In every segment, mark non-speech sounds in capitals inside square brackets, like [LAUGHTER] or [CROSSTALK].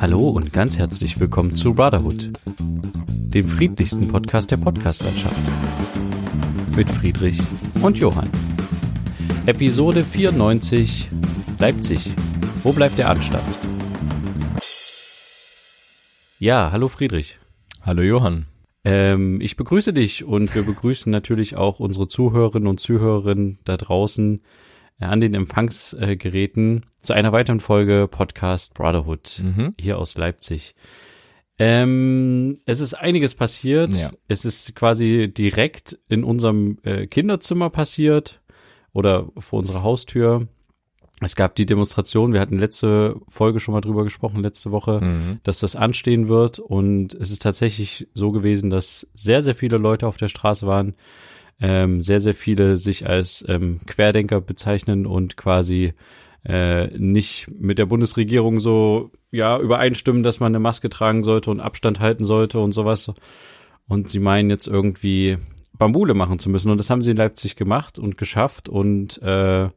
Hallo und ganz herzlich willkommen zu Brotherhood, dem friedlichsten Podcast der Podcastlandschaft. Mit Friedrich und Johann. Episode 94 Leipzig. Wo bleibt der Anstand? Ja, hallo Friedrich. Hallo Johann. Ähm, ich begrüße dich und wir begrüßen natürlich auch unsere Zuhörerinnen und Zuhörerinnen da draußen an den Empfangsgeräten zu einer weiteren Folge Podcast Brotherhood Mhm. hier aus Leipzig. Ähm, es ist einiges passiert. Ja. Es ist quasi direkt in unserem äh, Kinderzimmer passiert oder vor unserer Haustür. Es gab die Demonstration, wir hatten letzte Folge schon mal drüber gesprochen, letzte Woche, Mhm. dass das anstehen wird. Und es ist tatsächlich so gewesen, dass sehr, sehr viele Leute auf der Straße waren. Ähm, sehr, sehr viele sich als ähm, Querdenker bezeichnen und quasi äh, nicht mit der Bundesregierung so ja übereinstimmen, dass man eine Maske tragen sollte und Abstand halten sollte und sowas. Und sie meinen jetzt irgendwie Bambule machen zu müssen. Und das haben sie in Leipzig gemacht und geschafft und äh,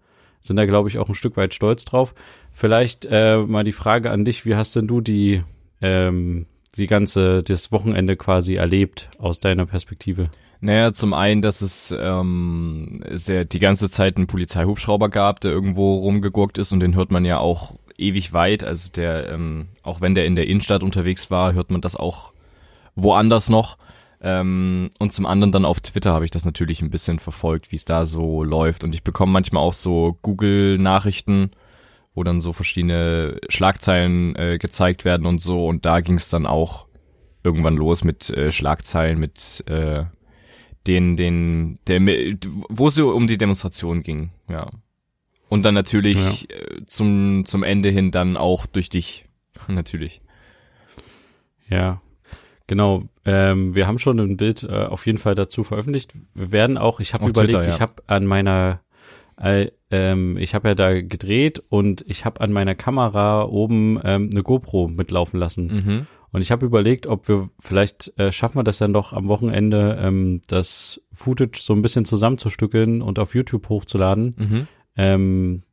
sind da, glaube ich, auch ein Stück weit stolz drauf. Vielleicht äh, mal die Frage an dich, wie hast denn du die, ähm, die ganze, das Wochenende quasi erlebt aus deiner Perspektive? Naja, zum einen, dass es ähm, sehr die ganze Zeit einen Polizeihubschrauber gab, der irgendwo rumgegurkt ist und den hört man ja auch ewig weit. Also der, ähm, auch wenn der in der Innenstadt unterwegs war, hört man das auch woanders noch. Ähm, und zum anderen dann auf Twitter habe ich das natürlich ein bisschen verfolgt, wie es da so läuft. Und ich bekomme manchmal auch so Google-Nachrichten, wo dann so verschiedene Schlagzeilen äh, gezeigt werden und so. Und da ging es dann auch irgendwann los mit äh, Schlagzeilen, mit äh, den, den, der, wo es um die Demonstration ging, ja. Und dann natürlich äh, zum, zum Ende hin dann auch durch dich, [LAUGHS] natürlich. Ja, genau. Ähm, wir haben schon ein Bild äh, auf jeden Fall dazu veröffentlicht. Wir werden auch, ich habe überlegt, Twitter, ja. ich habe an meiner, äh, ähm, ich habe ja da gedreht und ich habe an meiner Kamera oben ähm, eine GoPro mitlaufen lassen. Mhm. Und ich habe überlegt, ob wir vielleicht äh, schaffen wir das dann doch am Wochenende, ähm, das Footage so ein bisschen zusammenzustückeln und auf YouTube hochzuladen. Mhm. Ähm,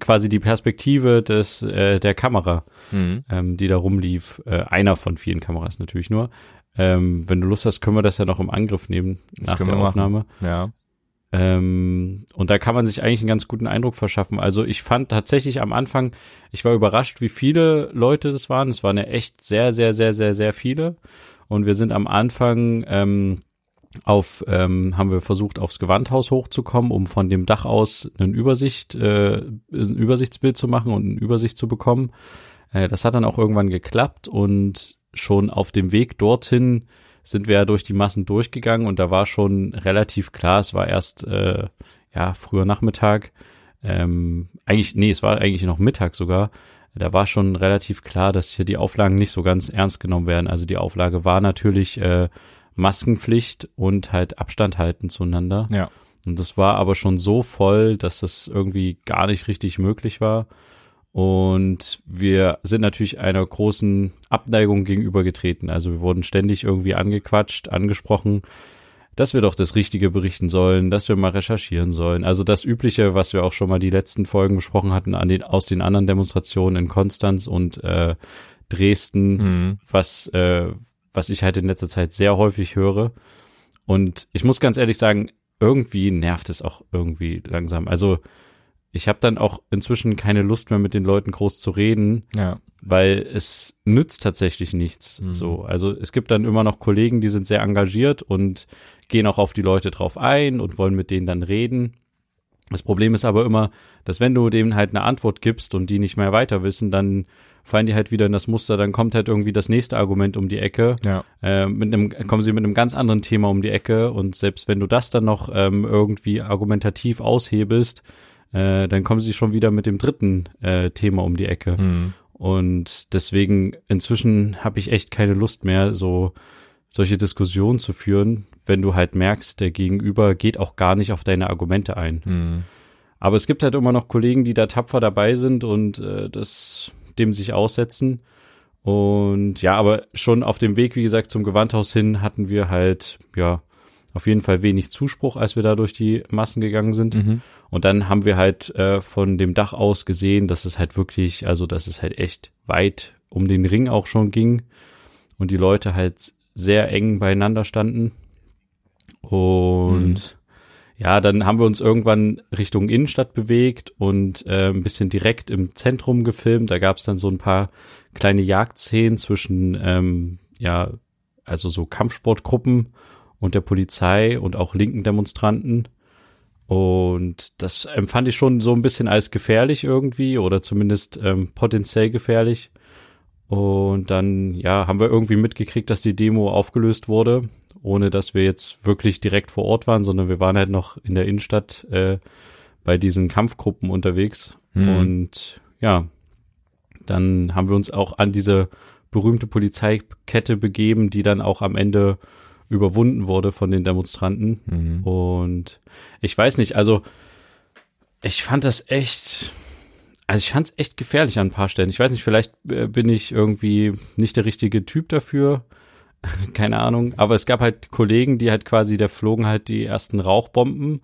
quasi die Perspektive des äh, der Kamera, Mhm. ähm, die da rumlief. Äh, einer von vielen Kameras natürlich nur. Ähm, wenn du Lust hast, können wir das ja noch im Angriff nehmen Das nach der wir machen. Aufnahme. Ja. Ähm, und da kann man sich eigentlich einen ganz guten Eindruck verschaffen. Also ich fand tatsächlich am Anfang, ich war überrascht, wie viele Leute das waren. Es waren ja echt sehr, sehr, sehr, sehr, sehr viele. Und wir sind am Anfang ähm, auf, ähm, haben wir versucht, aufs Gewandhaus hochzukommen, um von dem Dach aus eine Übersicht, äh, ein Übersichtsbild zu machen und eine Übersicht zu bekommen. Äh, das hat dann auch irgendwann geklappt und schon auf dem Weg dorthin sind wir ja durch die Massen durchgegangen und da war schon relativ klar, es war erst äh, ja früher Nachmittag, ähm, eigentlich, nee, es war eigentlich noch Mittag sogar. Da war schon relativ klar, dass hier die Auflagen nicht so ganz ernst genommen werden. Also die Auflage war natürlich äh, Maskenpflicht und halt Abstand halten zueinander. Ja. Und das war aber schon so voll, dass das irgendwie gar nicht richtig möglich war. Und wir sind natürlich einer großen Abneigung gegenübergetreten. Also wir wurden ständig irgendwie angequatscht, angesprochen, dass wir doch das Richtige berichten sollen, dass wir mal recherchieren sollen. Also das Übliche, was wir auch schon mal die letzten Folgen besprochen hatten an den, aus den anderen Demonstrationen in Konstanz und äh, Dresden, Mhm. was, äh, was ich halt in letzter Zeit sehr häufig höre. Und ich muss ganz ehrlich sagen, irgendwie nervt es auch irgendwie langsam. Also ich habe dann auch inzwischen keine Lust mehr mit den Leuten groß zu reden, Ja. weil es nützt tatsächlich nichts. Mhm. So, also es gibt dann immer noch Kollegen, die sind sehr engagiert und gehen auch auf die Leute drauf ein und wollen mit denen dann reden. Das Problem ist aber immer, dass wenn du denen halt eine Antwort gibst und die nicht mehr weiter wissen, dann fallen die halt wieder in das Muster, dann kommt halt irgendwie das nächste Argument um die Ecke Ja. äh, mit einem, kommen sie mit einem ganz anderen Thema um die Ecke und selbst wenn du das dann noch ähm, irgendwie argumentativ aushebelst, äh, dann kommen sie schon wieder mit dem dritten äh, Thema um die Ecke. Mhm. Und deswegen inzwischen habe ich echt keine Lust mehr, so solche Diskussionen zu führen, wenn du halt merkst, der Gegenüber geht auch gar nicht auf deine Argumente ein. Mhm. Aber es gibt halt immer noch Kollegen, die da tapfer dabei sind und äh, das dem sich aussetzen. Und ja, aber schon auf dem Weg, wie gesagt, zum Gewandhaus hin hatten wir halt, ja, auf jeden Fall wenig Zuspruch, als wir da durch die Massen gegangen sind. Mhm. Und dann haben wir halt äh, von dem Dach aus gesehen, dass es halt wirklich, also dass es halt echt weit um den Ring auch schon ging und die Leute halt sehr eng beieinander standen. Und mhm. ja, dann haben wir uns irgendwann Richtung Innenstadt bewegt und äh, ein bisschen direkt im Zentrum gefilmt. Da gab es dann so ein paar kleine Jagdszenen zwischen, ähm, ja, also so Kampfsportgruppen und der Polizei und auch linken Demonstranten. Und das empfand ich schon so ein bisschen als gefährlich irgendwie oder zumindest ähm, potenziell gefährlich. Und dann, ja, haben wir irgendwie mitgekriegt, dass die Demo aufgelöst wurde, ohne dass wir jetzt wirklich direkt vor Ort waren, sondern wir waren halt noch in der Innenstadt äh, bei diesen Kampfgruppen unterwegs. Mhm. Und ja, dann haben wir uns auch an diese berühmte Polizeikette begeben, die dann auch am Ende überwunden wurde von den Demonstranten. Mhm. Und ich weiß nicht, also ich fand das echt, also ich fand es echt gefährlich an ein paar Stellen. Ich weiß nicht, vielleicht äh, bin ich irgendwie nicht der richtige Typ dafür. [LAUGHS] Keine Ahnung. Aber es gab halt Kollegen, die halt quasi, da flogen halt die ersten Rauchbomben.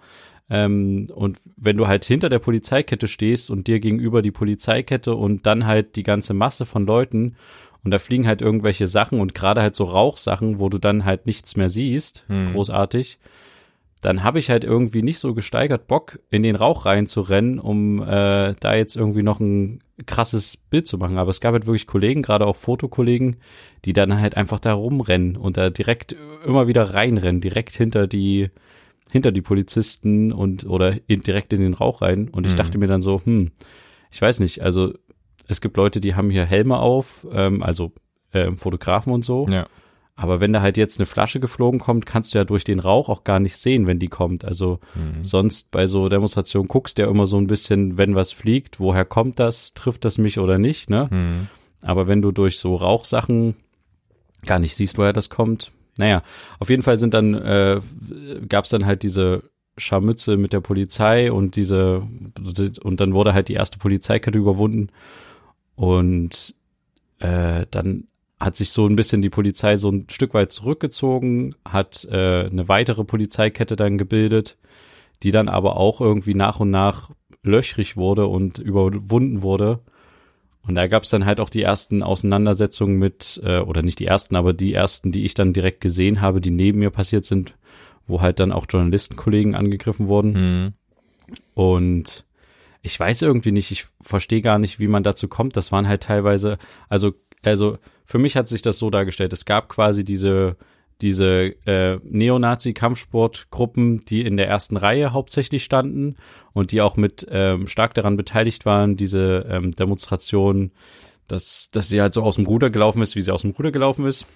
Ähm, und wenn du halt hinter der Polizeikette stehst und dir gegenüber die Polizeikette und dann halt die ganze Masse von Leuten und da fliegen halt irgendwelche Sachen und gerade halt so Rauchsachen, wo du dann halt nichts mehr siehst, hm. großartig, dann habe ich halt irgendwie nicht so gesteigert Bock, in den Rauch reinzurennen, um äh, da jetzt irgendwie noch ein krasses Bild zu machen. Aber es gab halt wirklich Kollegen, gerade auch Fotokollegen, die dann halt einfach da rumrennen und da direkt immer wieder reinrennen, direkt hinter die hinter die Polizisten und oder in, direkt in den Rauch rein. Und ich mhm. dachte mir dann so, hm, ich weiß nicht, also es gibt Leute, die haben hier Helme auf, ähm, also äh, Fotografen und so. Ja. Aber wenn da halt jetzt eine Flasche geflogen kommt, kannst du ja durch den Rauch auch gar nicht sehen, wenn die kommt. Also mhm. sonst bei so Demonstrationen guckst du ja immer so ein bisschen, wenn was fliegt, woher kommt das, trifft das mich oder nicht, ne? Mhm. Aber wenn du durch so Rauchsachen gar nicht siehst, woher das kommt, naja, auf jeden Fall sind dann, äh, gab es dann halt diese Scharmütze mit der Polizei und diese, und dann wurde halt die erste Polizeikette überwunden. Und äh, dann hat sich so ein bisschen die Polizei so ein Stück weit zurückgezogen, hat äh, eine weitere Polizeikette dann gebildet, die dann aber auch irgendwie nach und nach löchrig wurde und überwunden wurde. Und da gab es dann halt auch die ersten Auseinandersetzungen mit, äh, oder nicht die ersten, aber die ersten, die ich dann direkt gesehen habe, die neben mir passiert sind, wo halt dann auch Journalistenkollegen angegriffen wurden. Mhm. Und ich weiß irgendwie nicht, ich verstehe gar nicht, wie man dazu kommt. Das waren halt teilweise, also, also für mich hat sich das so dargestellt. Es gab quasi diese, diese äh, Neonazi-Kampfsportgruppen, die in der ersten Reihe hauptsächlich standen und die auch mit ähm, stark daran beteiligt waren, diese ähm, Demonstration, dass, dass sie halt so aus dem Ruder gelaufen ist, wie sie aus dem Ruder gelaufen ist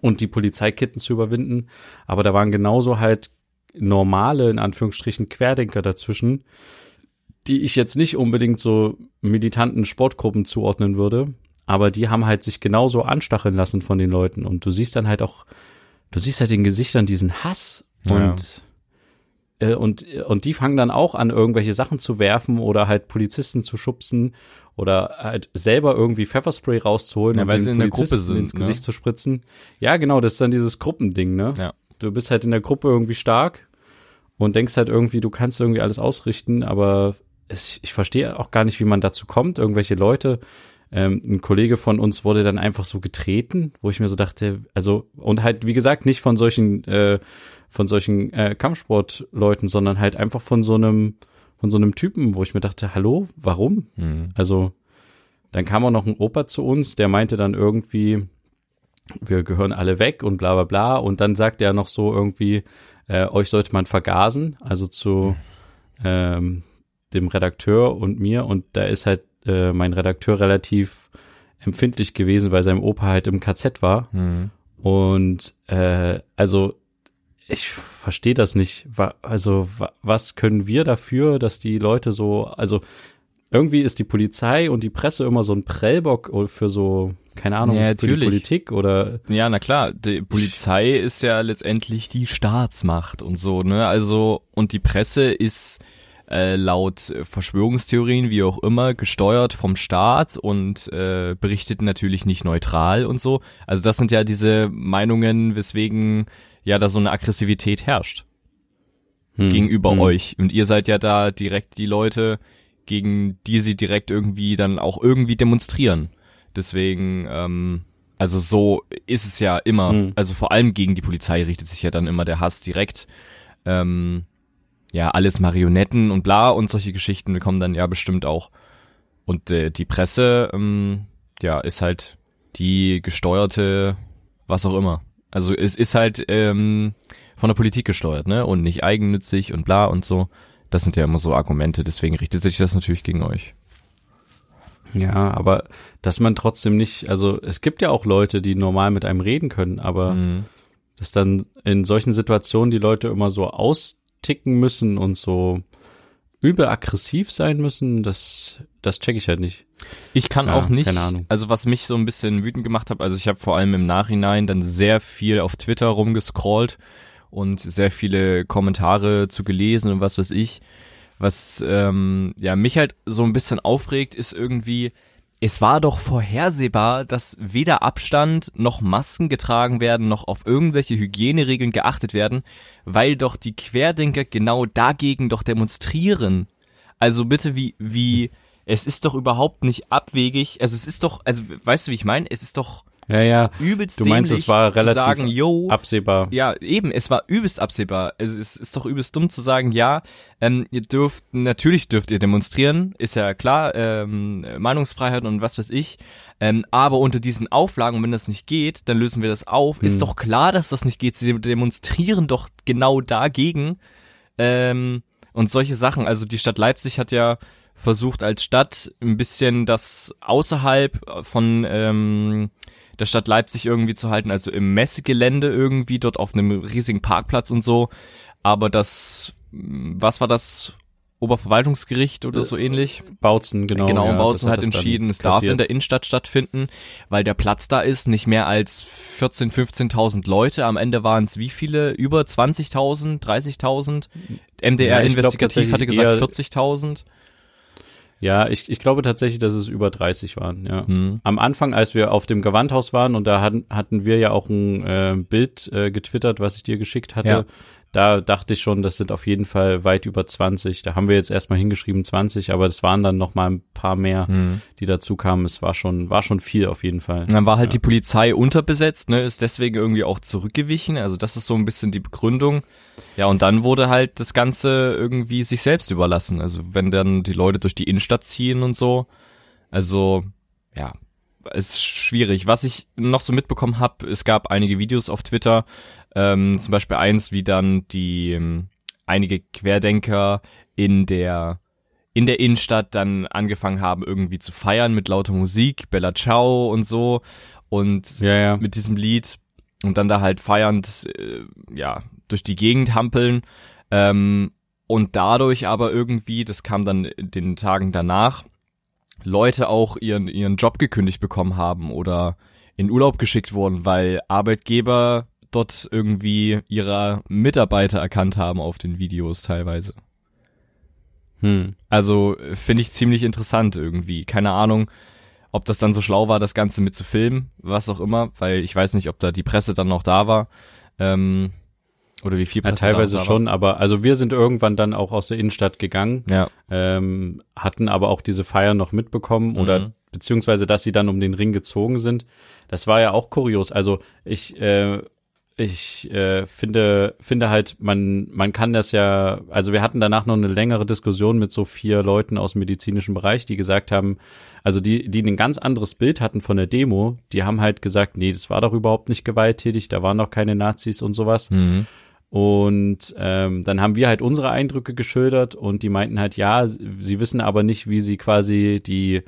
und die Polizeikitten zu überwinden. Aber da waren genauso halt normale, in Anführungsstrichen, Querdenker dazwischen, die ich jetzt nicht unbedingt so militanten Sportgruppen zuordnen würde, aber die haben halt sich genauso anstacheln lassen von den Leuten und du siehst dann halt auch, du siehst halt den Gesichtern diesen Hass und ja. äh, und und die fangen dann auch an irgendwelche Sachen zu werfen oder halt Polizisten zu schubsen oder halt selber irgendwie Pfefferspray rauszuholen ja, und den Polizisten in der Gruppe sind, ins Gesicht ne? zu spritzen. Ja, genau, das ist dann dieses Gruppending, ne? Ja. Du bist halt in der Gruppe irgendwie stark und denkst halt irgendwie, du kannst irgendwie alles ausrichten, aber ich, ich verstehe auch gar nicht, wie man dazu kommt. Irgendwelche Leute, ähm, ein Kollege von uns wurde dann einfach so getreten, wo ich mir so dachte, also, und halt, wie gesagt, nicht von solchen, äh, von solchen äh, Kampfsportleuten, sondern halt einfach von so einem, von so einem Typen, wo ich mir dachte, hallo, warum? Mhm. Also, dann kam auch noch ein Opa zu uns, der meinte dann irgendwie, wir gehören alle weg und bla bla bla. Und dann sagt er noch so irgendwie, äh, euch sollte man vergasen, also zu, ähm, dem Redakteur und mir und da ist halt äh, mein Redakteur relativ empfindlich gewesen, weil sein Opa halt im KZ war. Mhm. Und äh, also ich verstehe das nicht. Also was können wir dafür, dass die Leute so, also irgendwie ist die Polizei und die Presse immer so ein Prellbock für so, keine Ahnung, ja, für die Politik oder. Ja, na klar, die Polizei ist ja letztendlich die Staatsmacht und so, ne? Also, und die Presse ist äh, laut Verschwörungstheorien, wie auch immer, gesteuert vom Staat und äh, berichtet natürlich nicht neutral und so. Also das sind ja diese Meinungen, weswegen ja da so eine Aggressivität herrscht hm. gegenüber hm. euch. Und ihr seid ja da direkt die Leute, gegen die sie direkt irgendwie dann auch irgendwie demonstrieren. Deswegen, ähm, also so ist es ja immer. Mhm. Also vor allem gegen die Polizei richtet sich ja dann immer der Hass direkt. Ähm, ja, alles Marionetten und bla und solche Geschichten kommen dann ja bestimmt auch. Und äh, die Presse, ähm, ja, ist halt die gesteuerte, was auch immer. Also es ist halt ähm, von der Politik gesteuert, ne? Und nicht eigennützig und bla und so. Das sind ja immer so Argumente, deswegen richtet sich das natürlich gegen euch. Ja, aber dass man trotzdem nicht, also es gibt ja auch Leute, die normal mit einem reden können, aber Mhm. dass dann in solchen Situationen die Leute immer so austicken müssen und so übel aggressiv sein müssen, das, das check ich halt nicht. Ich kann Ja, auch nicht, also was mich so ein bisschen wütend gemacht hat, also ich habe vor allem im Nachhinein dann sehr viel auf Twitter rumgescrollt und sehr viele Kommentare zu gelesen und was weiß ich. Was ähm, ja mich halt so ein bisschen aufregt, ist irgendwie, es war doch vorhersehbar, dass weder Abstand noch Masken getragen werden, noch auf irgendwelche Hygieneregeln geachtet werden, weil doch die Querdenker genau dagegen doch demonstrieren. Also bitte, wie, wie, es ist doch überhaupt nicht abwegig, also es ist doch, also weißt du, wie ich meine? Es ist doch Ja, ja, übelst Du meinst, es war zu relativ sagen, yo, absehbar. ja, eben, es war übelst absehbar. Es ist doch übelst dumm zu sagen, ja, ähm, ihr dürft, natürlich dürft ihr demonstrieren, ist ja klar, ähm, Meinungsfreiheit und was weiß ich. Ähm, aber unter diesen Auflagen, wenn das nicht geht, dann lösen wir das auf. Hm. Ist doch klar, dass das nicht geht. Sie demonstrieren doch genau dagegen. Ähm, und solche Sachen. Also die Stadt Leipzig hat ja versucht als Stadt ein bisschen das außerhalb von ähm, der Stadt Leipzig irgendwie zu halten, also im Messegelände irgendwie, dort auf einem riesigen Parkplatz und so. Aber das, mh, was war das? Oberverwaltungsgericht oder so ähnlich? Bautzen, genau. genau, ja, Bautzen hat dann entschieden, es darf in der Innenstadt stattfinden, weil der Platz da ist, nicht mehr als 14, 15.000 Leute. Am Ende waren es wie viele? Über 20.000, 30.000? MDR Ja, ich glaub Investigativ hatte gesagt eher- 40.000. Ja, ich, ich glaube tatsächlich, dass es über 30 waren, ja. Hm. Am Anfang, als wir auf dem Gewandhaus waren und da hatten, hatten wir ja auch ein äh, Bild äh, getwittert, was ich dir geschickt hatte. Ja. Da dachte ich schon, das sind auf jeden Fall weit über 20. Da haben wir jetzt erstmal hingeschrieben 20, aber es waren dann noch mal ein paar mehr, Hm. die dazu kamen. Es war schon, war schon viel auf jeden Fall. Und Dann war halt Ja. die Polizei unterbesetzt, ne, ist deswegen irgendwie auch zurückgewichen. Also das ist so ein bisschen die Begründung. Ja, und dann wurde halt das Ganze irgendwie sich selbst überlassen. Also wenn dann die Leute durch die Innenstadt ziehen und so. Also, ja, ist schwierig. Was ich noch so mitbekommen habe, es gab einige Videos auf Twitter, ähm, zum Beispiel eins, wie dann die ähm, einige Querdenker in der in der Innenstadt dann angefangen haben, irgendwie zu feiern mit lauter Musik, Bella Ciao und so. Und Ja, ja. mit diesem Lied und dann da halt feiernd, äh, ja, durch die Gegend hampeln. Ähm, und dadurch aber irgendwie, das kam dann in den Tagen danach, Leute auch ihren, ihren Job gekündigt bekommen haben oder in Urlaub geschickt wurden, weil Arbeitgeber dort irgendwie ihrer Mitarbeiter erkannt haben auf den Videos teilweise. Hm. Also äh, finde ich ziemlich interessant irgendwie. Keine Ahnung, ob das dann so schlau war, das Ganze mit zu filmen, was auch immer, weil ich weiß nicht, ob da die Presse dann noch da war. Ähm, oder wie viel Ja, Presse teilweise da noch schon, aber also wir sind irgendwann dann auch aus der Innenstadt gegangen, war. ähm, hatten aber auch diese Feier noch mitbekommen oder Mhm. beziehungsweise, dass sie dann um den Ring gezogen sind. Das war ja auch kurios. Also ich, äh, ich äh, finde, finde halt, man, man kann das ja, also wir hatten danach noch eine längere Diskussion mit so vier Leuten aus dem medizinischen Bereich, die gesagt haben, also die, die ein ganz anderes Bild hatten von der Demo, die haben halt gesagt, nee, das war doch überhaupt nicht gewalttätig, da waren doch keine Nazis und sowas. Mhm. Und ähm, dann haben wir halt unsere Eindrücke geschildert und die meinten halt, ja, sie wissen aber nicht, wie sie quasi die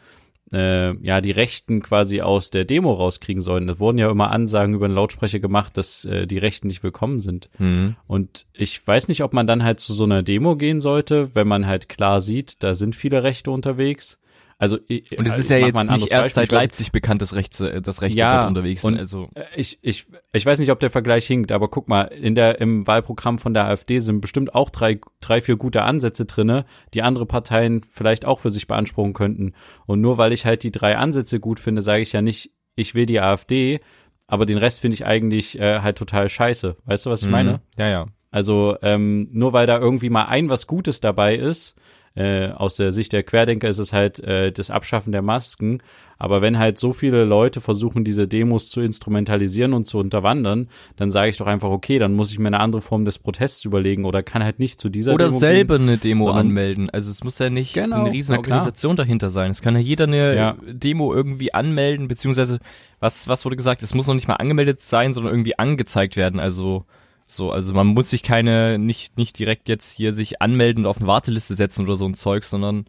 äh, ja die Rechten quasi aus der Demo rauskriegen sollen. Das wurden ja immer Ansagen über den Lautsprecher gemacht, dass äh, die Rechten nicht willkommen sind. Mhm. Und ich weiß nicht, ob man dann halt zu so einer Demo gehen sollte, wenn man halt klar sieht, da sind viele Rechte unterwegs. Also ich- Und es ich ist ja jetzt nicht erst Beispiel. seit Leipzig bekannt, dass Rechts, äh, dass Rechte Ja, dort unterwegs sind. Also Äh, Ich, ich, ich weiß nicht, ob der Vergleich hinkt, aber guck mal, in der, im Wahlprogramm von der AfD sind bestimmt auch drei, drei, vier gute Ansätze drinne, die andere Parteien vielleicht auch für sich beanspruchen könnten. Und nur weil ich halt die drei Ansätze gut finde, sage ich ja nicht, ich will die AfD, aber den Rest finde ich eigentlich äh, halt total scheiße. Weißt du, was ich meine? Mhm. Ja, ja. Also ähm, nur weil da irgendwie mal ein was Gutes dabei ist, äh, aus der Sicht der Querdenker ist es halt äh, das Abschaffen der Masken. Aber wenn halt so viele Leute versuchen, diese Demos zu instrumentalisieren und zu unterwandern, dann sage ich doch einfach, okay, dann muss ich mir eine andere Form des Protests überlegen oder kann halt nicht zu dieser oder Demo selber gehen, eine Demo anmelden. Also es muss ja nicht Genau, eine riesen. Organisation dahinter sein. Es kann ja jeder eine Ja. Demo irgendwie anmelden, beziehungsweise was, was wurde gesagt? Es muss noch nicht mal angemeldet sein, sondern irgendwie angezeigt werden. Also so, also man muss sich keine, nicht, nicht direkt jetzt hier sich anmelden und auf eine Warteliste setzen oder so ein Zeug, sondern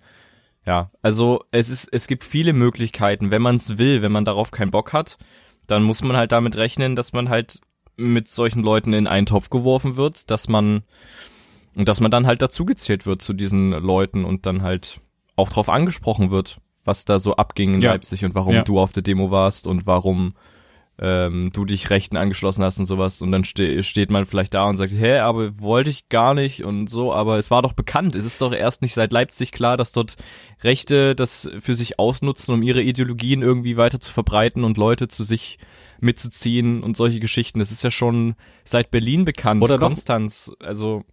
ja, also es ist, es gibt viele Möglichkeiten, wenn man es will, wenn man darauf keinen Bock hat, dann muss man halt damit rechnen, dass man halt mit solchen Leuten in einen Topf geworfen wird, dass man und dass man dann halt dazugezählt wird zu diesen Leuten und dann halt auch drauf angesprochen wird, was da so abging in Ja. Leipzig und warum Ja. du auf der Demo warst und warum ähm, du dich Rechten angeschlossen hast und sowas und dann ste steht man vielleicht da und sagt, hä, aber wollte ich gar nicht und so, aber es war doch bekannt. Es ist doch erst nicht seit Leipzig klar, dass dort Rechte das für sich ausnutzen, um ihre Ideologien irgendwie weiter zu verbreiten und Leute zu sich mitzuziehen und solche Geschichten. Das ist ja schon seit Berlin bekannt, Oder Konstanz, also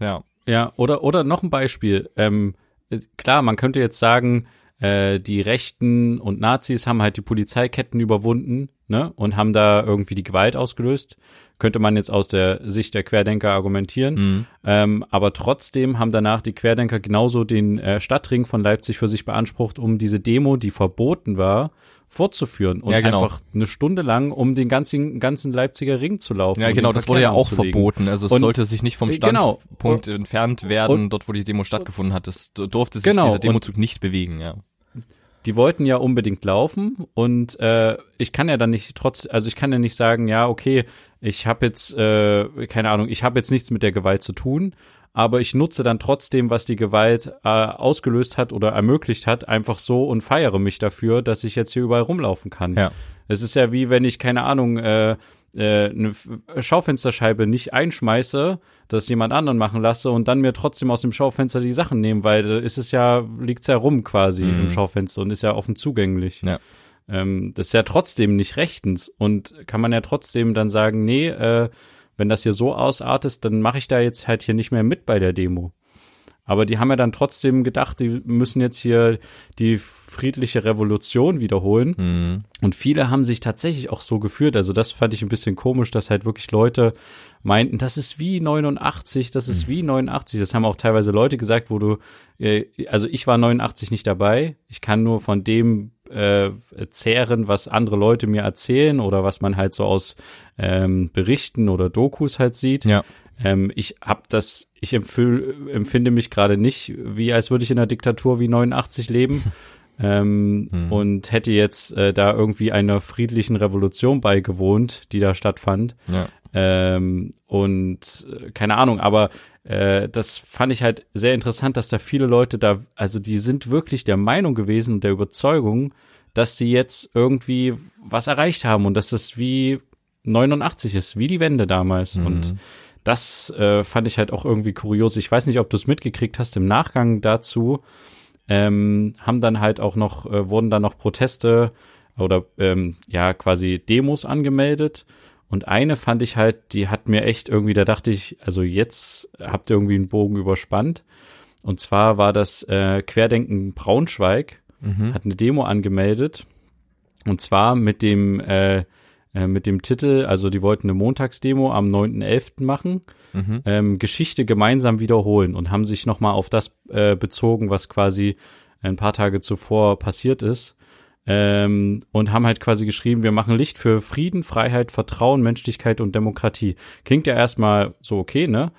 ja. Ja, oder, oder noch ein Beispiel. Ähm, äh, klar, man könnte jetzt sagen, äh, die Rechten und Nazis haben halt die Polizeiketten überwunden, ne, und haben da irgendwie die Gewalt ausgelöst. Könnte man jetzt aus der Sicht der Querdenker argumentieren. Mhm. Ähm, aber trotzdem haben danach die Querdenker genauso den äh, Stadtring von Leipzig für sich beansprucht, um diese Demo, die verboten war, fortzuführen und Ja, genau. einfach eine Stunde lang um den ganzen, ganzen Leipziger Ring zu laufen. Ja, und genau, das wurde ja auch verboten. Also es Und- sollte sich nicht vom Äh, genau. Standpunkt entfernt werden, dort wo die Demo stattgefunden hat. Es durfte sich Genau, dieser und- Demozug nicht bewegen, ja. die wollten ja unbedingt laufen und äh, ich kann ja dann nicht trotz, also ich kann ja nicht sagen, ja, okay, ich habe jetzt, äh, keine Ahnung, ich habe jetzt nichts mit der Gewalt zu tun, aber ich nutze dann trotzdem, was die Gewalt äh, ausgelöst hat oder ermöglicht hat, einfach so und feiere mich dafür, dass ich jetzt hier überall rumlaufen kann. Ja. Es ist ja wie wenn ich, keine Ahnung, äh, äh, eine Schaufensterscheibe nicht einschmeiße, das jemand anderen machen lasse und dann mir trotzdem aus dem Schaufenster die Sachen nehmen, weil da ist es ja, liegt's ja rum quasi Mhm. im Schaufenster und ist ja offen zugänglich. Ja. Ähm, das ist ja trotzdem nicht rechtens und kann man ja trotzdem dann sagen, nee, äh, wenn das hier so ausartet, dann mache ich da jetzt halt hier nicht mehr mit bei der Demo. Aber die haben ja dann trotzdem gedacht, die müssen jetzt hier die friedliche Revolution wiederholen. Mhm. Und viele haben sich tatsächlich auch so geführt. Also das fand ich ein bisschen komisch, dass halt wirklich Leute meinten, das ist wie 89, das ist wie 89. Das haben auch teilweise Leute gesagt, wo du, äh, also ich war 89 nicht dabei. Ich kann nur von dem äh, zehren, was andere Leute mir erzählen oder was man halt so aus ähm, Berichten oder Dokus halt sieht. Ja. Ähm, ich habe das, ich empfühl, empfinde mich gerade nicht, wie als würde ich in einer Diktatur wie 89 leben. [LAUGHS] ähm, Hm. Und hätte jetzt äh, da irgendwie einer friedlichen Revolution beigewohnt, die da stattfand. Ja. Ähm, und äh, keine Ahnung, aber äh, das fand ich halt sehr interessant, dass da viele Leute da, also die sind wirklich der Meinung gewesen und der Überzeugung, dass sie jetzt irgendwie was erreicht haben und dass das wie 89 ist, wie die Wende damals. Mhm. Und das äh, fand ich halt auch irgendwie kurios. Ich weiß nicht, ob du es mitgekriegt hast. Im Nachgang dazu ähm, haben dann halt auch noch, äh, wurden dann noch Proteste oder ähm, ja quasi Demos angemeldet. Und eine fand ich halt, die hat mir echt irgendwie, da dachte ich, also jetzt habt ihr irgendwie einen Bogen überspannt. Und zwar war das äh, Querdenken Braunschweig, Mhm. hat eine Demo angemeldet. Und zwar mit dem, äh, äh, mit dem Titel, also die wollten eine Montagsdemo am 9.11. machen, Mhm. ähm, Geschichte gemeinsam wiederholen und haben sich nochmal auf das äh, bezogen, was quasi ein paar Tage zuvor passiert ist. Ähm, und haben halt quasi geschrieben, wir machen Licht für Frieden, Freiheit, Vertrauen, Menschlichkeit und Demokratie. Klingt ja erstmal so okay, ne?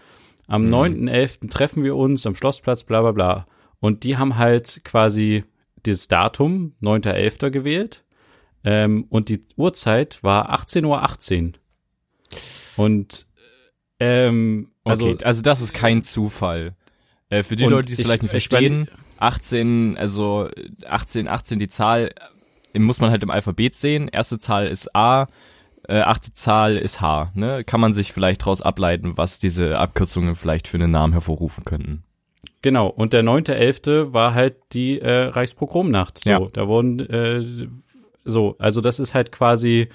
Am Mhm. 9.11. treffen wir uns am Schlossplatz, bla bla bla. Und die haben halt quasi das Datum, 9.11. gewählt. Ähm, und die Uhrzeit war 18.18 Uhr. Und ähm, also, okay, also das ist kein Zufall. Äh, für die Leute, die es ich- vielleicht nicht ich verstehen, 18, also 18, 18 die Zahl äh, muss man halt im Alphabet sehen. Erste Zahl ist A, äh, achte Zahl ist H. Ne? Kann man sich vielleicht daraus ableiten, was diese Abkürzungen vielleicht für einen Namen hervorrufen könnten. Genau, und der 9.11. war halt die äh, Reichspogromnacht. So, Ja. da wurden äh, so, also das ist halt quasi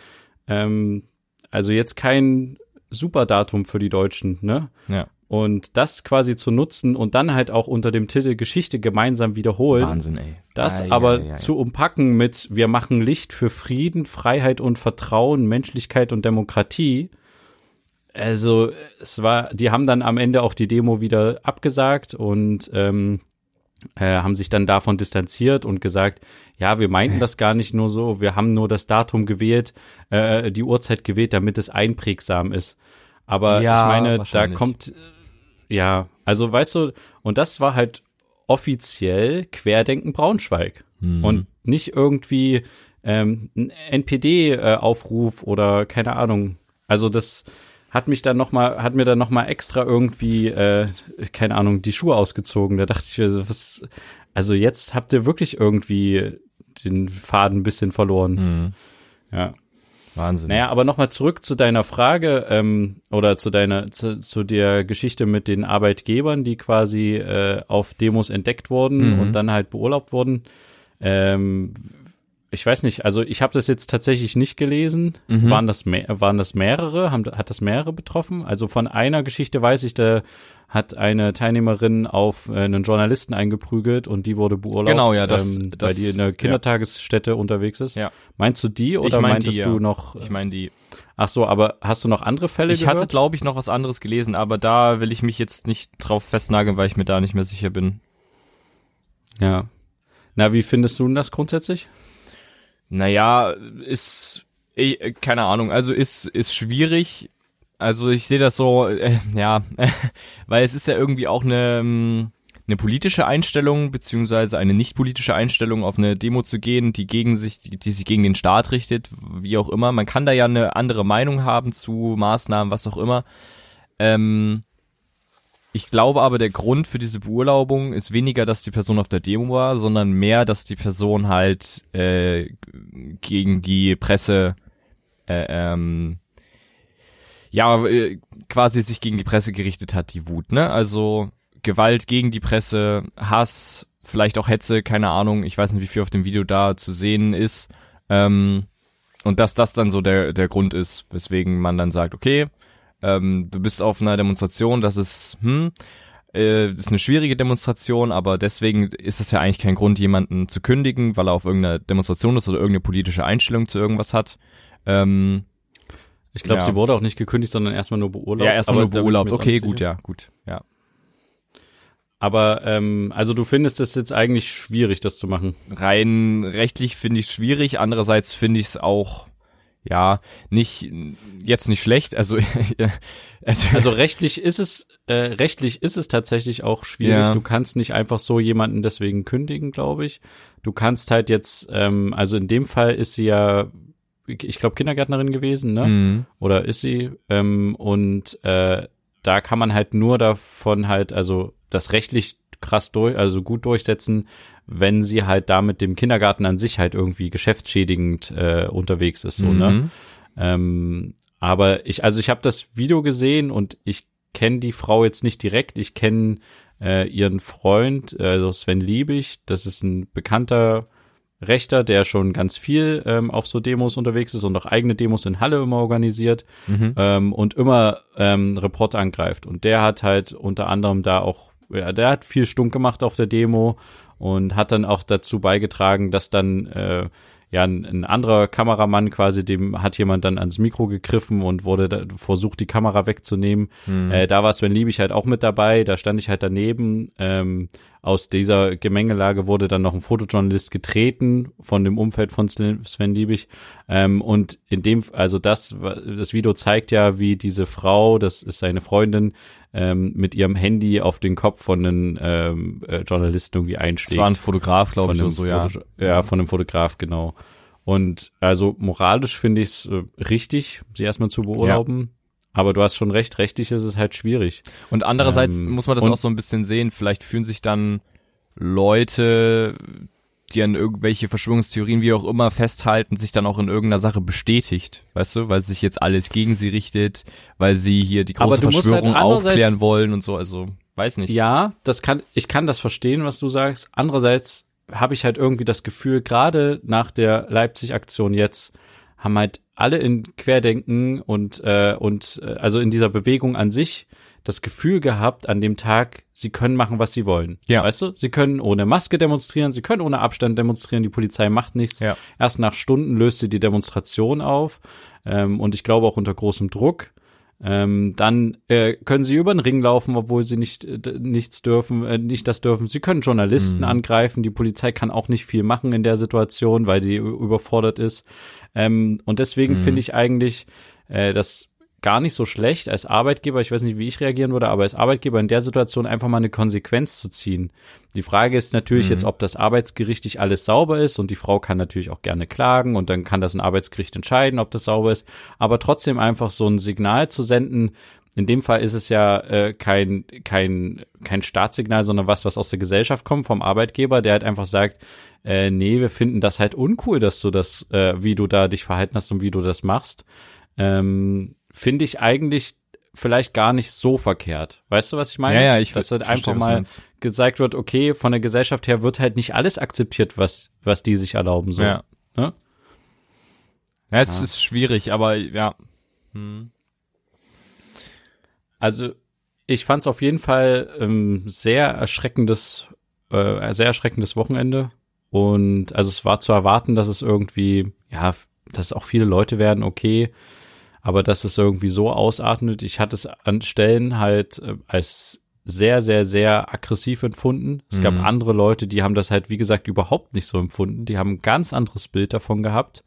ähm, also jetzt kein Superdatum für die Deutschen, ne? Ja. Und das quasi zu nutzen und dann halt auch unter dem Titel Geschichte gemeinsam wiederholen. Wahnsinn, ey. Das Ei, aber ei, ei. zu umpacken mit, wir machen Licht für Frieden, Freiheit und Vertrauen, Menschlichkeit und Demokratie. Also es war, die haben dann am Ende auch die Demo wieder abgesagt und ähm, äh, haben sich dann davon distanziert und gesagt, ja, wir meinten das gar nicht nur so, wir haben nur das Datum gewählt, äh, die Uhrzeit gewählt, damit es einprägsam ist. Aber Ja, ich meine, da kommt, äh, ja, also weißt du, und das war halt offiziell Querdenken Braunschweig Mhm. und nicht irgendwie ähm, ein NPD-Aufruf oder keine Ahnung. Also das hat mich dann noch mal, hat mir dann noch mal extra irgendwie, äh, keine Ahnung, die Schuhe ausgezogen. Da dachte ich mir, so, was, also jetzt habt ihr wirklich irgendwie den Faden ein bisschen verloren. Mhm. Ja. Wahnsinn. Naja, aber nochmal zurück zu deiner Frage ähm, oder zu deiner zu, zu der Geschichte mit den Arbeitgebern, die quasi äh, auf Demos entdeckt wurden Mhm. und dann halt beurlaubt wurden. Ähm, ich weiß nicht, also ich habe das jetzt tatsächlich nicht gelesen. Mhm. Waren das waren das mehrere? Haben, hat das mehrere betroffen? Also von einer Geschichte weiß ich, da hat eine Teilnehmerin auf äh, einen Journalisten eingeprügelt und die wurde beurlaubt, Genau, ja, das- ähm, das- weil die in einer ja. Kindertagesstätte unterwegs ist. Ja. Meinst du die oder mein meintest die, du ja. noch? Ich meine die. Ach so, aber hast du noch andere Fälle Ich gehört? hatte, glaube ich, noch was anderes gelesen, aber da will ich mich jetzt nicht drauf festnageln, weil ich mir da nicht mehr sicher bin. ja. Na, wie findest du denn das grundsätzlich? Naja, ist, eh, keine Ahnung, also ist, ist schwierig. Also ich sehe das so, äh, [LAUGHS] ja, [LAUGHS] weil es ist ja irgendwie auch eine, ähm, eine politische Einstellung, beziehungsweise eine nicht politische Einstellung, auf eine Demo zu gehen, die gegen sich, die, sich gegen den Staat richtet, wie auch immer. Man kann da ja eine andere Meinung haben zu Maßnahmen, was auch immer. Ähm, ich glaube aber, der Grund für diese Beurlaubung ist weniger, dass die Person auf der Demo war, sondern mehr, dass die Person halt äh, gegen die Presse äh, ähm, ja äh, quasi sich gegen die Presse gerichtet hat, die Wut, ne? Also Gewalt gegen die Presse, Hass, vielleicht auch Hetze, keine Ahnung, ich weiß nicht, wie viel auf dem Video da zu sehen ist. Ähm, und dass das dann so der, der Grund ist, weswegen man dann sagt, okay, ähm, du bist auf einer Demonstration, das ist, hm, äh, das ist eine schwierige Demonstration, aber deswegen ist es ja eigentlich kein Grund, jemanden zu kündigen, weil er auf irgendeiner Demonstration ist oder irgendeine politische Einstellung zu irgendwas hat. Ähm, Ich glaube, Ja. sie wurde auch nicht gekündigt, sondern erstmal nur beurlaubt. ja, erstmal nur beurlaubt. Okay, gut, sicher. ja, gut, ja. Aber ähm, also du findest es jetzt eigentlich schwierig, das zu machen. rein rechtlich finde ich es schwierig, andererseits finde ich es auch ja nicht jetzt nicht schlecht, also [LAUGHS] also, Also rechtlich ist es äh, rechtlich ist es tatsächlich auch schwierig. Ja. Du kannst nicht einfach so jemanden deswegen kündigen, glaube ich. Du kannst halt jetzt, ähm, also in dem Fall ist sie ja, ich glaube Kindergärtnerin gewesen, ne? Mhm. oder ist sie? Ähm, und äh, da kann man halt nur davon halt, also das rechtlich krass durch, also gut durchsetzen, wenn sie halt da mit dem Kindergarten an sich halt irgendwie geschäftsschädigend äh, unterwegs ist, so, ne? Mhm. Ähm, aber ich, also ich habe das Video gesehen und ich kenne die Frau jetzt nicht direkt. Ich kenne äh, ihren Freund, also Sven Liebig. Das ist ein bekannter Rechter, der schon ganz viel ähm, auf so Demos unterwegs ist und auch eigene Demos in Halle immer organisiert Mhm. ähm, und immer ähm, Reporter angreift. Und der hat halt unter anderem da auch, ja, der hat viel Stunk gemacht auf der Demo und hat dann auch dazu beigetragen, dass dann äh, ja ein, ein anderer Kameramann quasi, dem hat jemand dann ans Mikro gegriffen und wurde da, versucht, die Kamera wegzunehmen. Äh, da war Sven Liebig halt auch mit dabei, da stand ich halt daneben. Ähm, aus dieser Gemengelage wurde dann noch ein Fotojournalist getreten von dem Umfeld von Sven Liebig. Ähm, und in dem, also das, das Video zeigt ja, wie diese Frau, das ist seine Freundin, ähm, mit ihrem Handy auf den Kopf von einem ähm, äh, Journalisten irgendwie Das einschlägt war ein Fotograf, glaube ich, so, ja. Ja, von einem Fotograf, genau. Und also moralisch finde ich es äh, richtig, sie erstmal zu beurlauben. Aber du hast schon recht, rechtlich ist es halt schwierig. Und andererseits Ähm, muss man das auch so ein bisschen sehen. Vielleicht fühlen sich dann Leute, die an irgendwelche Verschwörungstheorien wie auch immer festhalten, sich dann auch in irgendeiner Sache bestätigt, weißt du, weil sich jetzt alles gegen sie richtet, weil sie hier die große halt Verschwörung andererseits- aufklären wollen und so, also weiß nicht. Ja, das kann, ich kann das verstehen, was du sagst. Andererseits habe ich halt irgendwie das Gefühl, gerade nach der Leipzig-Aktion jetzt haben halt alle in Querdenken und äh, und äh, also in dieser Bewegung an sich das Gefühl gehabt an dem Tag, sie können machen, was sie wollen. Ja. Weißt du? Sie können ohne Maske demonstrieren, sie können ohne Abstand demonstrieren, die Polizei macht nichts. Ja. Erst nach Stunden löst sie die Demonstration auf. Ähm, und ich glaube auch unter großem Druck. Ähm, dann äh, können sie über den Ring laufen, obwohl sie nicht äh, nichts dürfen, äh, nicht das dürfen. Sie können Journalisten Mhm. angreifen. Die Polizei kann auch nicht viel machen in der Situation, weil sie überfordert ist. Ähm, und deswegen Mhm. finde ich eigentlich äh, das gar nicht so schlecht als Arbeitgeber. Ich weiß nicht, wie ich reagieren würde, aber als Arbeitgeber in der Situation einfach mal eine Konsequenz zu ziehen. Die Frage ist natürlich Mhm. jetzt, ob das arbeitsgerichtlich alles sauber ist und die Frau kann natürlich auch gerne klagen und dann kann das ein Arbeitsgericht entscheiden, ob das sauber ist. Aber trotzdem einfach so ein Signal zu senden, in dem Fall ist es ja äh, kein, kein, kein Staatssignal, sondern was, was aus der Gesellschaft kommt, vom Arbeitgeber, der halt einfach sagt, äh, nee, wir finden das halt uncool, dass du das, äh, wie du da dich verhalten hast und wie du das machst. Ähm, Finde ich eigentlich vielleicht gar nicht so verkehrt. Weißt du, was ich meine? Ja, ja, ich Dass halt einfach mal gezeigt wird, okay, von der Gesellschaft her wird halt nicht alles akzeptiert, was, was die sich erlauben. So. Ja. Ne? Ja, es Ja. ist schwierig, aber ja. Hm. Also ich fand es auf jeden Fall ähm, sehr erschreckendes, äh, sehr erschreckendes Wochenende. Und also es war zu erwarten, dass es irgendwie, ja, dass auch viele Leute werden, okay, aber dass es irgendwie so ausatmet. Ich hatte es an Stellen halt äh, als sehr, sehr, sehr aggressiv empfunden. Es gab Mhm. andere Leute, die haben das halt, wie gesagt, überhaupt nicht so empfunden. Die haben ein ganz anderes Bild davon gehabt,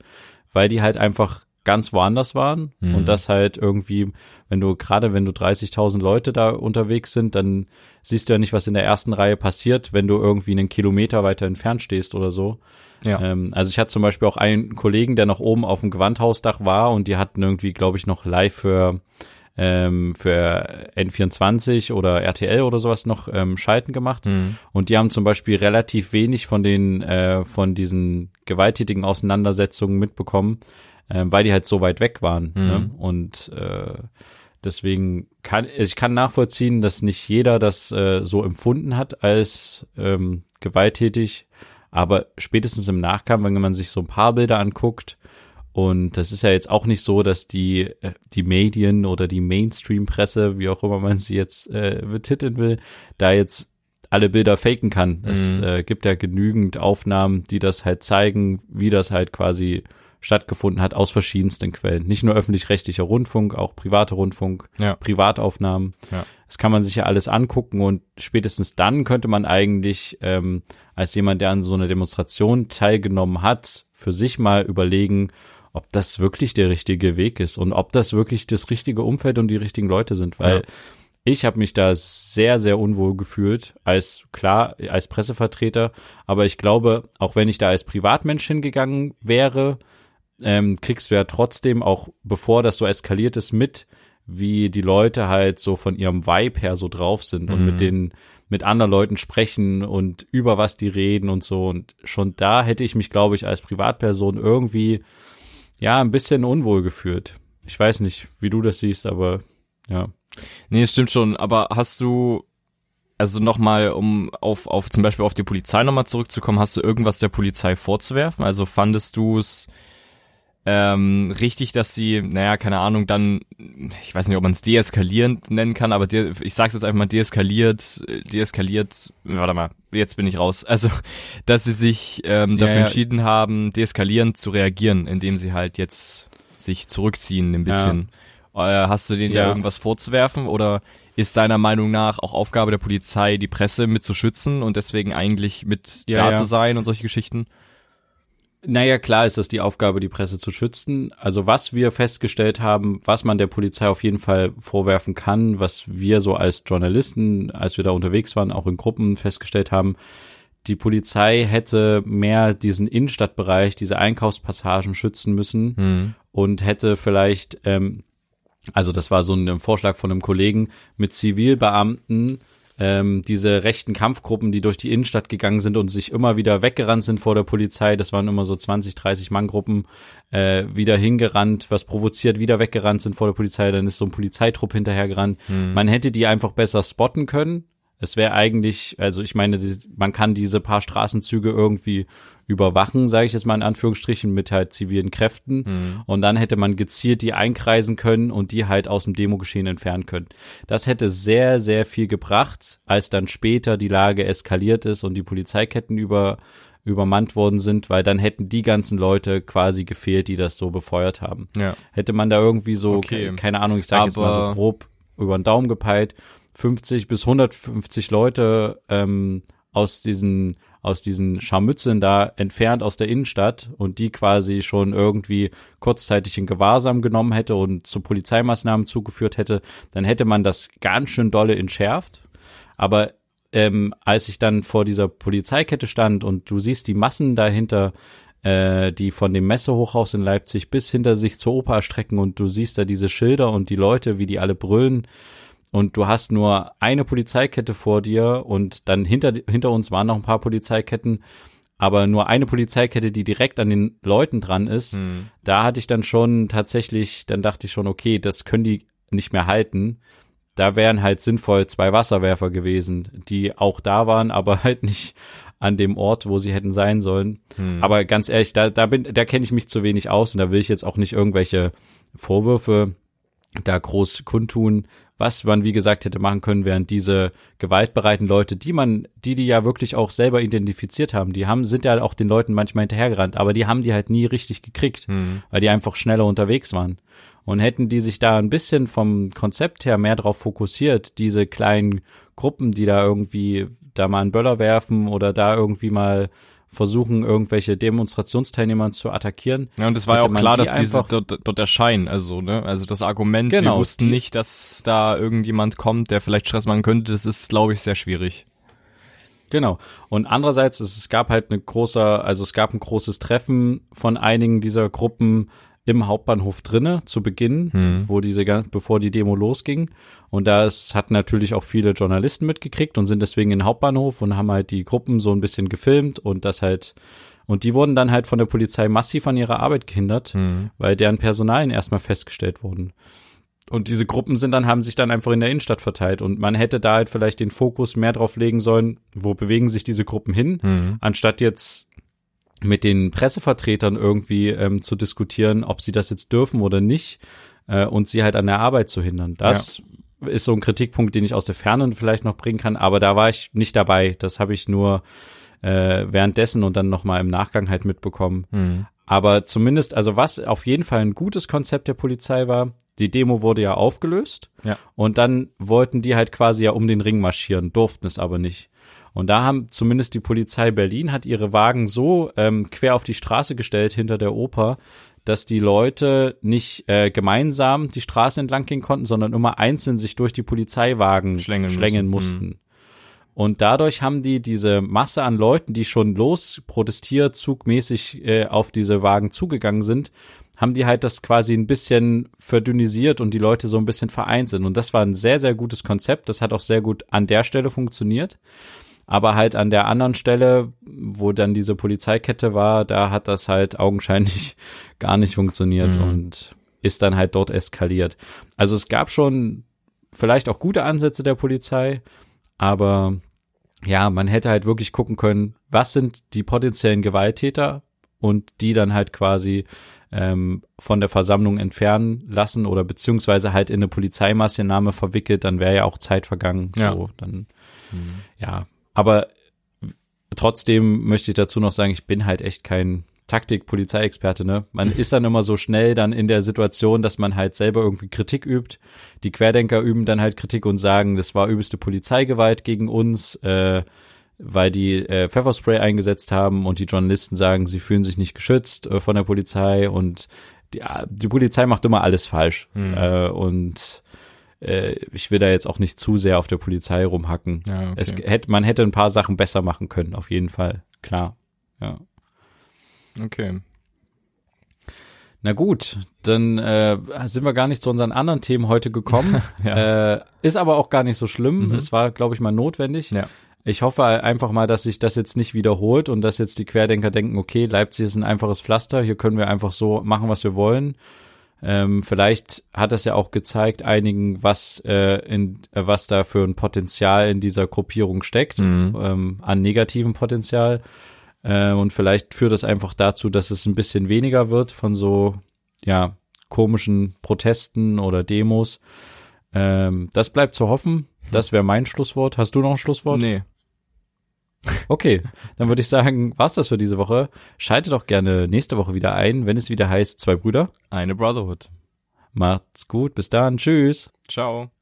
weil die halt einfach ganz woanders waren Mhm. und das halt irgendwie, wenn du gerade wenn du 30.000 Leute da unterwegs sind, dann siehst du ja nicht, was in der ersten Reihe passiert, wenn du irgendwie einen Kilometer weiter entfernt stehst oder so. Ja. Ähm, also ich hatte zum Beispiel auch einen Kollegen, der noch oben auf dem Gewandhausdach war und die hatten irgendwie, glaube ich, noch live für ähm, für N24 oder RTL oder sowas noch ähm, Schalten gemacht. Hm. Und die haben zum Beispiel relativ wenig von den, äh, von diesen gewalttätigen Auseinandersetzungen mitbekommen, äh, weil die halt so weit weg waren. Mhm. Ne? Und äh, deswegen kann, ich kann nachvollziehen, dass nicht jeder das äh, so empfunden hat als ähm, gewalttätig, aber spätestens im Nachgang, wenn man sich so ein paar Bilder anguckt, und das ist ja jetzt auch nicht so, dass die, äh, die Medien oder die Mainstream-Presse, wie auch immer man sie jetzt äh, betiteln will, da jetzt alle Bilder faken kann. Es Mhm. äh, gibt ja genügend Aufnahmen, die das halt zeigen, wie das halt quasi stattgefunden hat aus verschiedensten Quellen. Nicht nur öffentlich-rechtlicher Rundfunk, auch private Rundfunk, Ja. Privataufnahmen. Ja. Das kann man sich ja alles angucken und spätestens dann könnte man eigentlich ähm, als jemand, der an so einer Demonstration teilgenommen hat, für sich mal überlegen, ob das wirklich der richtige Weg ist und ob das wirklich das richtige Umfeld und die richtigen Leute sind, weil Ja. ich habe mich da sehr, sehr unwohl gefühlt, als klar, als Pressevertreter, aber ich glaube, auch wenn ich da als Privatmensch hingegangen wäre, ähm, kriegst du ja trotzdem auch, bevor das so eskaliert ist, mit, wie die Leute halt so von ihrem Vibe her so drauf sind und Mhm. mit den, mit anderen Leuten sprechen und über was die reden und so. Und schon da hätte ich mich, glaube ich, als Privatperson irgendwie, ja, ein bisschen unwohl gefühlt. Ich weiß nicht, wie du das siehst, aber ja. Nee, es stimmt schon, aber hast du, also nochmal, um auf, auf zum Beispiel auf die Polizei nochmal zurückzukommen, hast du irgendwas der Polizei vorzuwerfen? Also fandest du es ähm, richtig, dass sie, naja, keine Ahnung, dann, ich weiß nicht, ob man es deeskalierend nennen kann, aber de ich sag's jetzt einfach mal deeskaliert, deeskaliert, warte mal, jetzt bin ich raus. Also, [LAUGHS] dass sie sich ähm, dafür Ja, ja. entschieden haben, deeskalierend zu reagieren, indem sie halt jetzt sich zurückziehen ein bisschen. Äh, hast du denen da Ja. irgendwas vorzuwerfen oder ist deiner Meinung nach auch Aufgabe der Polizei, die Presse mit zu schützen und deswegen eigentlich mit Ja, da ja. zu sein und solche Geschichten? Naja, klar ist das die Aufgabe, die Presse zu schützen. Also was wir festgestellt haben, was man der Polizei auf jeden Fall vorwerfen kann, was wir so als Journalisten, als wir da unterwegs waren, auch in Gruppen festgestellt haben, die Polizei hätte mehr diesen Innenstadtbereich, diese Einkaufspassagen schützen müssen Hm. und hätte vielleicht, ähm, also das war so ein Vorschlag von einem Kollegen, mit Zivilbeamten ähm, diese rechten Kampfgruppen, die durch die Innenstadt gegangen sind und sich immer wieder weggerannt sind vor der Polizei, das waren immer so 20, 30 Mann-Gruppen, äh, wieder hingerannt, was provoziert, wieder weggerannt sind vor der Polizei, dann ist so ein Polizeitrupp hinterhergerannt. Man hätte die einfach besser spotten können. Es wäre eigentlich, also ich meine, man kann diese paar Straßenzüge irgendwie überwachen, sage ich jetzt mal in Anführungsstrichen, mit halt zivilen Kräften. Mhm. Und dann hätte man gezielt die einkreisen können und die halt aus dem Demogeschehen entfernen können. Das hätte sehr, sehr viel gebracht, als dann später die Lage eskaliert ist und die Polizeiketten über übermannt worden sind, weil dann hätten die ganzen Leute quasi gefehlt, die das so befeuert haben. Ja. Hätte man da irgendwie so, Okay. ke- keine Ahnung, ich sage jetzt mal so grob über den Daumen gepeilt, 50 bis 150 Leute ähm, aus diesen aus diesen Scharmützeln da entfernt aus der Innenstadt und die quasi schon irgendwie kurzzeitig in Gewahrsam genommen hätte und zu Polizeimaßnahmen zugeführt hätte, dann hätte man das ganz schön dolle entschärft. Aber ähm, als ich dann vor dieser Polizeikette stand und du siehst die Massen dahinter, äh, die von dem Messehochhaus in Leipzig bis hinter sich zur Oper strecken und du siehst da diese Schilder und die Leute, wie die alle brüllen und du hast nur eine Polizeikette vor dir und dann hinter, hinter uns waren noch ein paar Polizeiketten, aber nur eine Polizeikette, die direkt an den Leuten dran ist. Hm. Da hatte ich dann schon tatsächlich, dann dachte ich schon, okay, das können die nicht mehr halten. Da wären halt sinnvoll zwei Wasserwerfer gewesen, die auch da waren, aber [LAUGHS] halt nicht an dem Ort, wo sie hätten sein sollen. Hm. Aber ganz ehrlich, da, da bin, da kenne ich mich zu wenig aus und da will ich jetzt auch nicht irgendwelche Vorwürfe da groß kundtun. Was man, wie gesagt, hätte machen können, wären diese gewaltbereiten Leute, die man, die die ja wirklich auch selber identifiziert haben, die haben, sind ja auch den Leuten manchmal hinterhergerannt, aber die haben die halt nie richtig gekriegt, Hm. weil die einfach schneller unterwegs waren. Und hätten die sich da ein bisschen vom Konzept her mehr drauf fokussiert, diese kleinen Gruppen, die da irgendwie da mal einen Böller werfen oder da irgendwie mal versuchen, irgendwelche Demonstrationsteilnehmer zu attackieren. Ja, und es war ja auch klar, die dass diese dort, dort erscheinen. Also, ne, also das Argument, Genau, wir wussten nicht, dass da irgendjemand kommt, der vielleicht Stress machen könnte, das ist, glaube ich, sehr schwierig. Genau. Und andererseits, es, es gab halt eine große, also es gab ein großes Treffen von einigen dieser Gruppen im Hauptbahnhof drinne zu Beginn, Hm. wo diese, bevor die Demo losging. Und da ist, hatten natürlich auch viele Journalisten mitgekriegt und sind deswegen in den Hauptbahnhof und haben halt die Gruppen so ein bisschen gefilmt und das halt, und die wurden dann halt von der Polizei massiv an ihrer Arbeit gehindert, Hm. weil deren Personalien erstmal festgestellt wurden. Und diese Gruppen sind dann, haben sich dann einfach in der Innenstadt verteilt. Und man hätte da halt vielleicht den Fokus mehr drauf legen sollen, wo bewegen sich diese Gruppen hin, Hm. anstatt jetzt mit den Pressevertretern irgendwie ähm, zu diskutieren, ob sie das jetzt dürfen oder nicht, äh, und sie halt an der Arbeit zu hindern. Das ist so ein Kritikpunkt, den ich aus der Ferne vielleicht noch bringen kann, aber da war ich nicht dabei. Das habe ich nur äh, währenddessen und dann nochmal im Nachgang halt mitbekommen. Hm. Aber zumindest, also was auf jeden Fall ein gutes Konzept der Polizei war, die Demo wurde ja aufgelöst Ja. und dann wollten die halt quasi ja um den Ring marschieren, durften es aber nicht. Und da haben zumindest die Polizei Berlin hat ihre Wagen so ähm, quer auf die Straße gestellt hinter der Oper, dass die Leute nicht äh, gemeinsam die Straße entlang gehen konnten, sondern immer einzeln sich durch die Polizeiwagen Schlängeln schlängeln, mussten. mussten. Und dadurch haben die diese Masse an Leuten, die schon los protestiert, zugmäßig äh, auf diese Wagen zugegangen sind, haben die halt das quasi ein bisschen verdünnisiert und die Leute so ein bisschen vereint sind. Und das war ein sehr, sehr gutes Konzept. Das hat auch sehr gut an der Stelle funktioniert. Aber halt an der anderen Stelle, wo dann diese Polizeikette war, da hat das halt augenscheinlich [LAUGHS] gar nicht funktioniert Mhm. und ist dann halt dort eskaliert. Also es gab schon vielleicht auch gute Ansätze der Polizei, aber ja, man hätte halt wirklich gucken können, was sind die potenziellen Gewalttäter und die dann halt quasi ähm, von der Versammlung entfernen lassen oder beziehungsweise halt in eine Polizeimaßnahme verwickelt, dann wäre ja auch Zeit vergangen. Ja. So, dann, ja. Aber trotzdem möchte ich dazu noch sagen, ich bin halt echt kein Taktik-Polizeiexperte, ne? Man [LAUGHS] ist dann immer so schnell dann in der Situation, dass man halt selber irgendwie Kritik übt. Die Querdenker üben dann halt Kritik und sagen, das war übelste Polizeigewalt gegen uns, äh, weil die äh, Pfefferspray eingesetzt haben und die Journalisten sagen, sie fühlen sich nicht geschützt äh, von der Polizei und die, die Polizei macht immer alles falsch. Hm. Äh, und ich will da jetzt auch nicht zu sehr auf der Polizei rumhacken. Ja, okay. Es hätte, man hätte ein paar Sachen besser machen können, auf jeden Fall. Klar. Ja. Okay. Na gut, dann äh, sind wir gar nicht zu unseren anderen Themen heute gekommen. [LAUGHS] Ja. äh, ist aber auch gar nicht so schlimm. Mhm. Es war, glaube ich, mal notwendig. Ja. Ich hoffe einfach mal, dass sich das jetzt nicht wiederholt und dass jetzt die Querdenker denken, okay, Leipzig ist ein einfaches Pflaster, hier können wir einfach so machen, was wir wollen. Ähm, vielleicht hat das ja auch gezeigt einigen, was äh, in äh, was da für ein Potenzial in dieser Gruppierung steckt, Mhm. ähm, an negativen Potenzial. Äh, und vielleicht führt das einfach dazu, dass es ein bisschen weniger wird von so, ja, komischen Protesten oder Demos. Ähm, das bleibt zu hoffen. Das wäre mein Schlusswort. Hast du noch ein Schlusswort? Nee. Okay, dann würde ich sagen, war's das für diese Woche. Schaltet doch gerne nächste Woche wieder ein, wenn es wieder heißt, zwei Brüder. Eine Brotherhood. Macht's gut, bis dann, tschüss. Ciao.